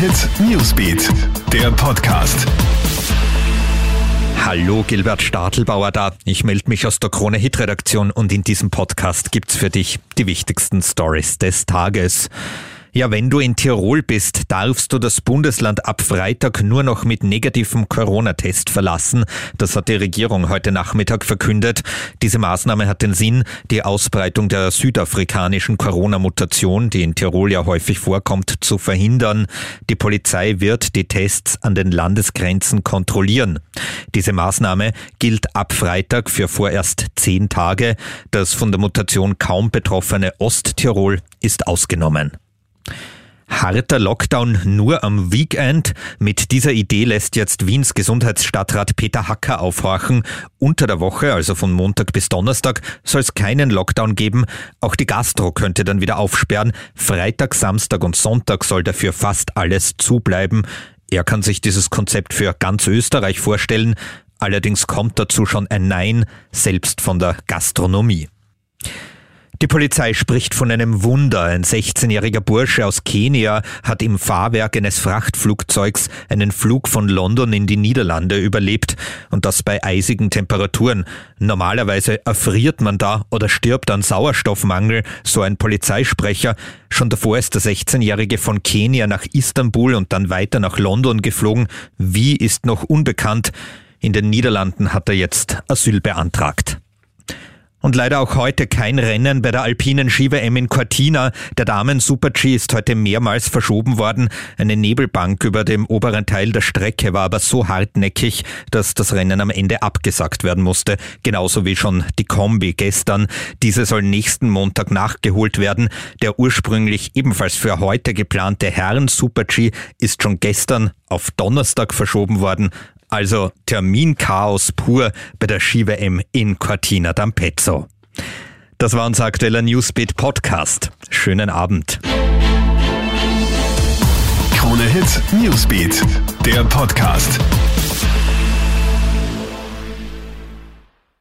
Hit Newsbeat, der Podcast. Hallo, Gilbert Stadelbauer da. Ich melde mich aus der Krone Hit Redaktion und in diesem Podcast gibt's für dich die wichtigsten Stories des Tages. Ja, wenn du in Tirol bist, darfst du das Bundesland ab Freitag nur noch mit negativem Corona-Test verlassen. Das hat die Regierung heute Nachmittag verkündet. Diese Maßnahme hat den Sinn, die Ausbreitung der südafrikanischen Corona-Mutation, die in Tirol ja häufig vorkommt, zu verhindern. Die Polizei wird die Tests an den Landesgrenzen kontrollieren. Diese Maßnahme gilt ab Freitag für vorerst zehn Tage. Das von der Mutation kaum betroffene Osttirol ist ausgenommen. Harter Lockdown nur am Weekend. Mit dieser Idee lässt jetzt Wiens Gesundheitsstadtrat Peter Hacker aufhorchen. Unter der Woche, also von Montag bis Donnerstag, soll es keinen Lockdown geben. Auch die Gastro könnte dann wieder aufsperren. Freitag, Samstag und Sonntag soll dafür fast alles zubleiben. Er kann sich dieses Konzept für ganz Österreich vorstellen. Allerdings kommt dazu schon ein Nein, selbst von der Gastronomie. Die Polizei spricht von einem Wunder. Ein 16-jähriger Bursche aus Kenia hat im Fahrwerk eines Frachtflugzeugs einen Flug von London in die Niederlande überlebt und das bei eisigen Temperaturen. Normalerweise erfriert man da oder stirbt an Sauerstoffmangel, so ein Polizeisprecher. Schon davor ist der 16-jährige von Kenia nach Istanbul und dann weiter nach London geflogen. Wie ist noch unbekannt. In den Niederlanden hat er jetzt Asyl beantragt. Und leider auch heute kein Rennen bei der alpinen Ski-WM in Cortina. Der Damen-Super-G ist heute mehrmals verschoben worden. Eine Nebelbank über dem oberen Teil der Strecke war aber so hartnäckig, dass das Rennen am Ende abgesagt werden musste. Genauso wie schon die Kombi gestern. Diese soll nächsten Montag nachgeholt werden. Der ursprünglich ebenfalls für heute geplante Herren-Super-G ist schon gestern auf Donnerstag verschoben worden. Also Terminchaos pur bei der Ski-WM in Cortina d'Ampezzo. Das war unser aktueller Newsbeat Podcast. Schönen Abend. Krone Hit Newsbeat, der Podcast.